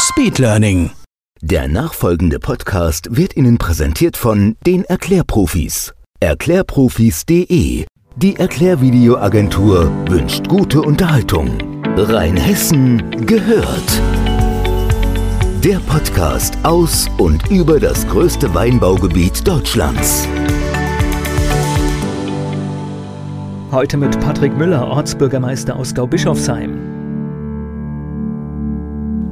Speedlearning. Der nachfolgende Podcast wird Ihnen präsentiert von den Erklärprofis. Erklärprofis.de. Die Erklärvideoagentur wünscht gute Unterhaltung. Rheinhessen gehört. Der Podcast aus und über das größte Weinbaugebiet Deutschlands. Heute mit Patrick Müller, Ortsbürgermeister aus Gaubischofsheim.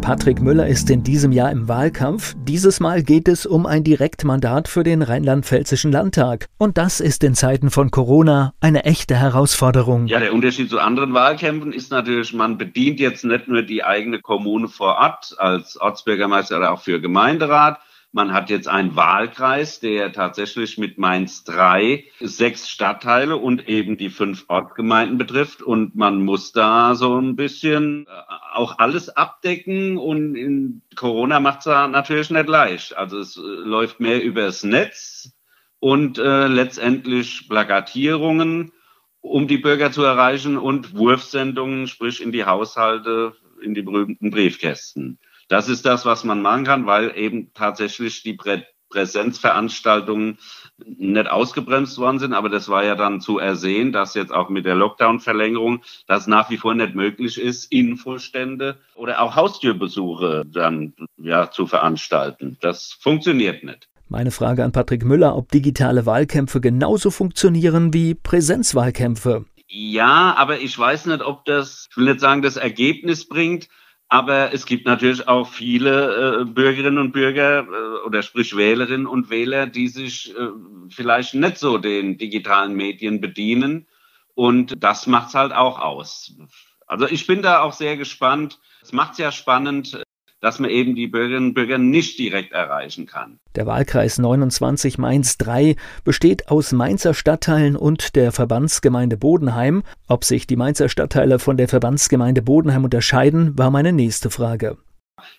Patrick Müller ist in diesem Jahr im Wahlkampf. Dieses Mal geht es um ein Direktmandat für den Rheinland-Pfälzischen Landtag. Und das ist in Zeiten von Corona eine echte Herausforderung. Ja, der Unterschied zu anderen Wahlkämpfen ist natürlich, man bedient jetzt nicht nur die eigene Kommune vor Ort als Ortsbürgermeister oder auch für Gemeinderat, man hat jetzt einen Wahlkreis, der tatsächlich mit Mainz 3 sechs Stadtteile und eben die fünf Ortgemeinden betrifft. Und man muss da so ein bisschen äh, auch alles abdecken. Und Corona macht es natürlich nicht leicht. Also es äh, läuft mehr übers Netz und äh, letztendlich Plakatierungen, um die Bürger zu erreichen und Wurfsendungen, sprich in die Haushalte, in die berühmten Briefkästen. Das ist das, was man machen kann, weil eben tatsächlich die Prä Präsenzveranstaltungen nicht ausgebremst worden sind. Aber das war ja dann zu ersehen, dass jetzt auch mit der Lockdown-Verlängerung das nach wie vor nicht möglich ist, Infostände oder auch Haustürbesuche dann ja zu veranstalten. Das funktioniert nicht. Meine Frage an Patrick Müller, ob digitale Wahlkämpfe genauso funktionieren wie Präsenzwahlkämpfe. Ja, aber ich weiß nicht, ob das, ich will nicht sagen, das Ergebnis bringt, aber es gibt natürlich auch viele äh, Bürgerinnen und Bürger äh, oder sprich Wählerinnen und Wähler, die sich äh, vielleicht nicht so den digitalen Medien bedienen. Und das macht's halt auch aus. Also ich bin da auch sehr gespannt. Es macht's ja spannend, dass man eben die Bürgerinnen und Bürger nicht direkt erreichen kann. Der Wahlkreis 29 Mainz 3 besteht aus Mainzer Stadtteilen und der Verbandsgemeinde Bodenheim. Ob sich die Mainzer Stadtteile von der Verbandsgemeinde Bodenheim unterscheiden, war meine nächste Frage.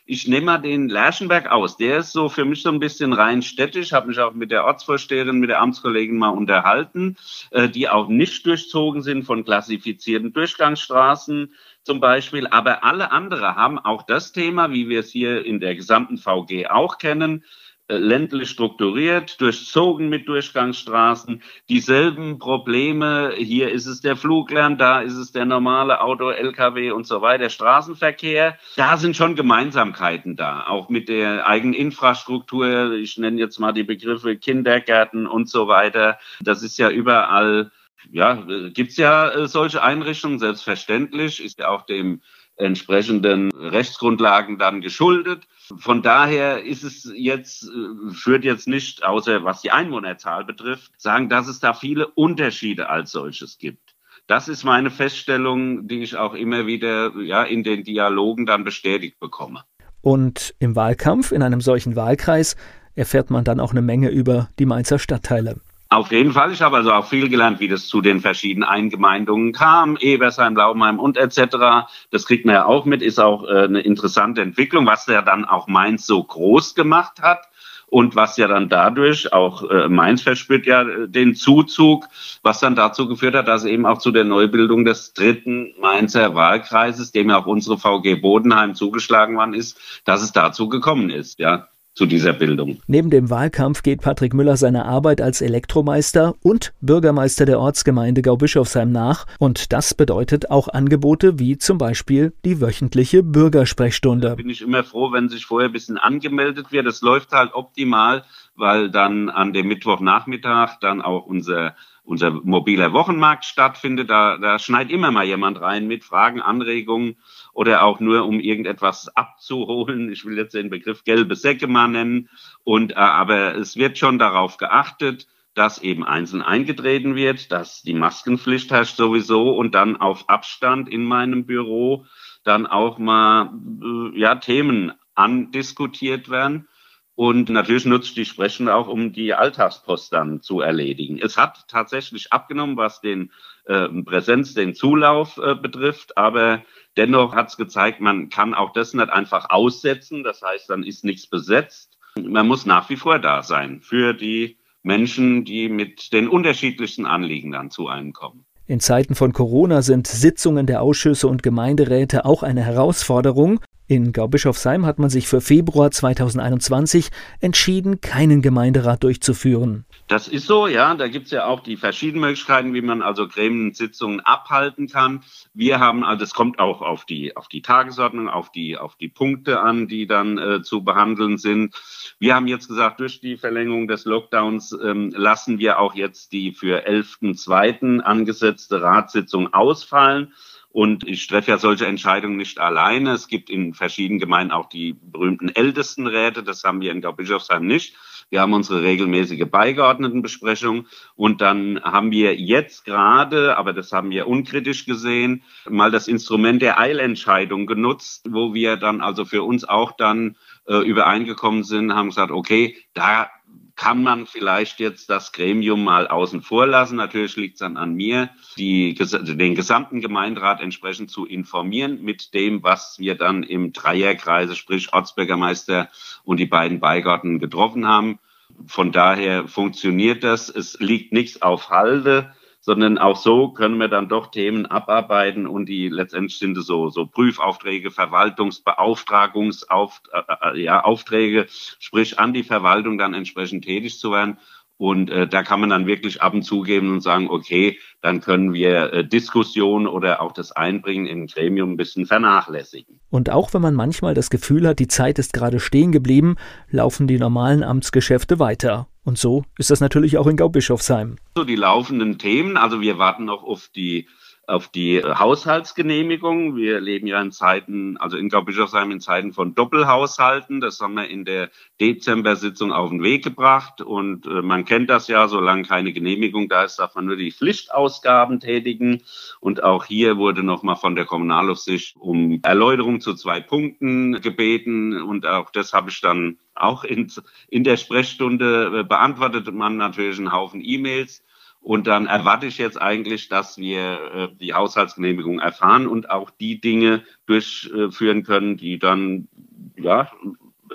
Ich nehme mal den Lerchenberg aus. Der ist so für mich so ein bisschen rein städtisch. Habe mich auch mit der Ortsvorsteherin, mit der Amtskollegin mal unterhalten, äh, die auch nicht durchzogen sind von klassifizierten Durchgangsstraßen zum Beispiel. Aber alle andere haben auch das Thema, wie wir es hier in der gesamten VG auch kennen, äh, ländlich strukturiert, durchzogen mit Durchgangsstraßen, dieselben Probleme. Hier ist es der Fluglärm, da ist es der normale Auto, LKW und so weiter, Straßenverkehr. Da sind schon Gemeinsamkeiten da, auch mit der eigenen Infrastruktur. Ich nenne jetzt mal die Begriffe Kindergärten und so weiter. Das ist ja überall ja, gibt's ja äh, solche Einrichtungen, selbstverständlich, ist ja auch dem entsprechenden Rechtsgrundlagen dann geschuldet. Von daher ist es jetzt, äh, führt jetzt nicht, außer was die Einwohnerzahl betrifft, sagen, dass es da viele Unterschiede als solches gibt. Das ist meine Feststellung, die ich auch immer wieder ja, in den Dialogen dann bestätigt bekomme. Und im Wahlkampf, in einem solchen Wahlkreis, erfährt man dann auch eine Menge über die Mainzer Stadtteile. Auf jeden Fall. Ich habe also auch viel gelernt, wie das zu den verschiedenen Eingemeindungen kam, Ebersheim, Blaumeim und etc. Das kriegt man ja auch mit, ist auch äh, eine interessante Entwicklung, was ja dann auch Mainz so groß gemacht hat und was ja dann dadurch auch äh, Mainz verspürt ja den Zuzug, was dann dazu geführt hat, dass eben auch zu der Neubildung des dritten Mainzer Wahlkreises, dem ja auch unsere VG Bodenheim zugeschlagen worden ist, dass es dazu gekommen ist, ja zu dieser Bildung. Neben dem Wahlkampf geht Patrick Müller seiner Arbeit als Elektromeister und Bürgermeister der Ortsgemeinde Gaubischofsheim nach. Und das bedeutet auch Angebote wie zum Beispiel die wöchentliche Bürgersprechstunde. Da bin ich immer froh, wenn sich vorher ein bisschen angemeldet wird. Das läuft halt optimal, weil dann an dem Mittwochnachmittag dann auch unser unser mobiler Wochenmarkt stattfindet. Da, da schneit immer mal jemand rein mit Fragen, Anregungen oder auch nur um irgendetwas abzuholen. Ich will jetzt den Begriff gelbe Säcke mal nennen. Und äh, aber es wird schon darauf geachtet, dass eben einzeln eingetreten wird, dass die Maskenpflicht herrscht sowieso und dann auf Abstand in meinem Büro dann auch mal äh, ja Themen andiskutiert werden. Und natürlich nutzt die Sprechstunde auch, um die Alltagspost dann zu erledigen. Es hat tatsächlich abgenommen, was den äh, Präsenz, den Zulauf äh, betrifft, aber dennoch hat es gezeigt, man kann auch das nicht einfach aussetzen. Das heißt, dann ist nichts besetzt. Man muss nach wie vor da sein für die Menschen, die mit den unterschiedlichsten Anliegen dann zu einem kommen. In Zeiten von Corona sind Sitzungen der Ausschüsse und Gemeinderäte auch eine Herausforderung. In Gaubischofsheim hat man sich für Februar 2021 entschieden, keinen Gemeinderat durchzuführen. Das ist so, ja. Da gibt es ja auch die verschiedenen Möglichkeiten, wie man also Gremiensitzungen abhalten kann. Wir haben, also es kommt auch auf die, auf die Tagesordnung, auf die, auf die Punkte an, die dann äh, zu behandeln sind. Wir haben jetzt gesagt, durch die Verlängerung des Lockdowns ähm, lassen wir auch jetzt die für 11.2. angesetzte Ratssitzung ausfallen. Und ich treffe ja solche Entscheidungen nicht alleine. Es gibt in verschiedenen Gemeinden auch die berühmten Ältestenräte. Das haben wir in Gaubischofsheim nicht. Wir haben unsere regelmäßige Beigeordnetenbesprechung. Und dann haben wir jetzt gerade, aber das haben wir unkritisch gesehen, mal das Instrument der Eilentscheidung genutzt, wo wir dann also für uns auch dann äh, übereingekommen sind, haben gesagt, okay, da kann man vielleicht jetzt das Gremium mal außen vor lassen. Natürlich liegt es dann an mir, die, den gesamten Gemeinderat entsprechend zu informieren mit dem, was wir dann im Dreierkreise, sprich Ortsbürgermeister und die beiden Beigarten getroffen haben. Von daher funktioniert das. Es liegt nichts auf Halde sondern auch so können wir dann doch Themen abarbeiten und die letztendlich sind es so, so Prüfaufträge, Verwaltungsbeauftragungsaufträge, äh, ja, Aufträge, sprich an die Verwaltung dann entsprechend tätig zu werden. Und äh, da kann man dann wirklich ab und zu geben und sagen, okay, dann können wir äh, Diskussionen oder auch das Einbringen in ein Gremium ein bisschen vernachlässigen. Und auch wenn man manchmal das Gefühl hat, die Zeit ist gerade stehen geblieben, laufen die normalen Amtsgeschäfte weiter. Und so ist das natürlich auch in Gaubischofsheim. So die laufenden Themen, also wir warten noch auf die auf die äh, Haushaltsgenehmigung. Wir leben ja in Zeiten, also in Gaubischofsheim in Zeiten von Doppelhaushalten. Das haben wir in der Dezember-Sitzung auf den Weg gebracht. Und äh, man kennt das ja, solange keine Genehmigung da ist, darf man nur die Pflichtausgaben tätigen. Und auch hier wurde nochmal von der Kommunalaufsicht um Erläuterung zu zwei Punkten gebeten. Und auch das habe ich dann auch in, in der Sprechstunde äh, beantwortet. Man natürlich einen Haufen E-Mails. Und dann erwarte ich jetzt eigentlich, dass wir äh, die Haushaltsgenehmigung erfahren und auch die Dinge durchführen können, die dann ja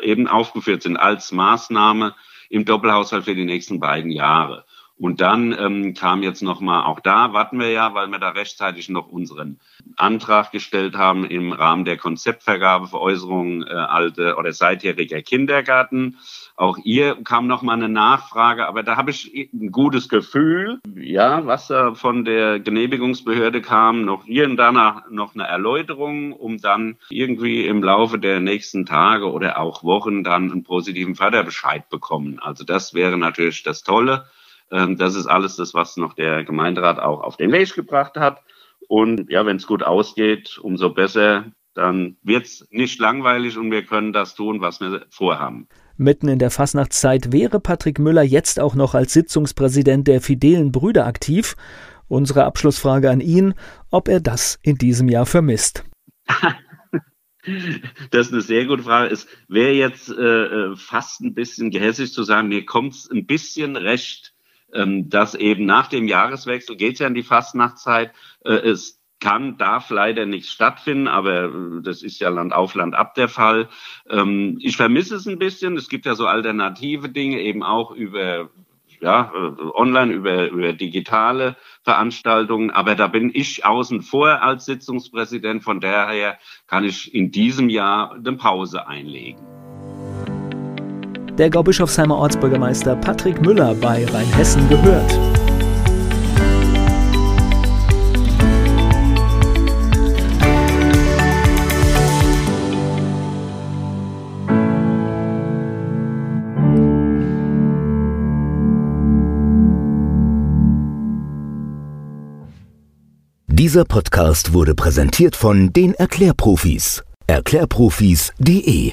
eben aufgeführt sind als Maßnahme im Doppelhaushalt für die nächsten beiden Jahre. Und dann ähm, kam jetzt nochmal, auch da warten wir ja, weil wir da rechtzeitig noch unseren Antrag gestellt haben im Rahmen der Konzeptvergabeveräußerung äh, alte oder seitjähriger Kindergarten. Auch hier kam nochmal eine Nachfrage, aber da habe ich ein gutes Gefühl, ja, was da von der Genehmigungsbehörde kam, noch hier und danach noch eine Erläuterung, um dann irgendwie im Laufe der nächsten Tage oder auch Wochen dann einen positiven Förderbescheid bekommen. Also das wäre natürlich das Tolle. Ähm, das ist alles das, was noch der Gemeinderat auch auf den Weg gebracht hat. Und ja, wenn es gut ausgeht, umso besser. Dann wird es nicht langweilig und wir können das tun, was wir vorhaben. Mitten in der Fastnachtszeit wäre Patrick Müller jetzt auch noch als Sitzungspräsident der Fidelen Brüder aktiv. Unsere Abschlussfrage an ihn, ob er das in diesem Jahr vermisst. Das ist eine sehr gute Frage. Es wäre jetzt äh, äh, fast ein bisschen gehässig zu sagen, mir kommt es ein bisschen recht, dass eben nach dem Jahreswechsel geht es ja in die Fastnachtzeit. Äh, es kann, darf leider nicht stattfinden, aber äh, das ist ja Land auf, Land ab der Fall. Ähm, ich vermisse es ein bisschen. Es gibt ja so alternative Dinge, eben auch über ja, äh, online, über, über digitale Veranstaltungen. Aber da bin ich außen vor als Sitzungspräsident. Von daher kann ich in diesem Jahr eine Pause einlegen der Gaubischofsheimer Ortsbürgermeister Patrick Müller bei Rheinhessen gehört. Dieser Podcast wurde präsentiert von den Erklärprofis. Erklärprofis.de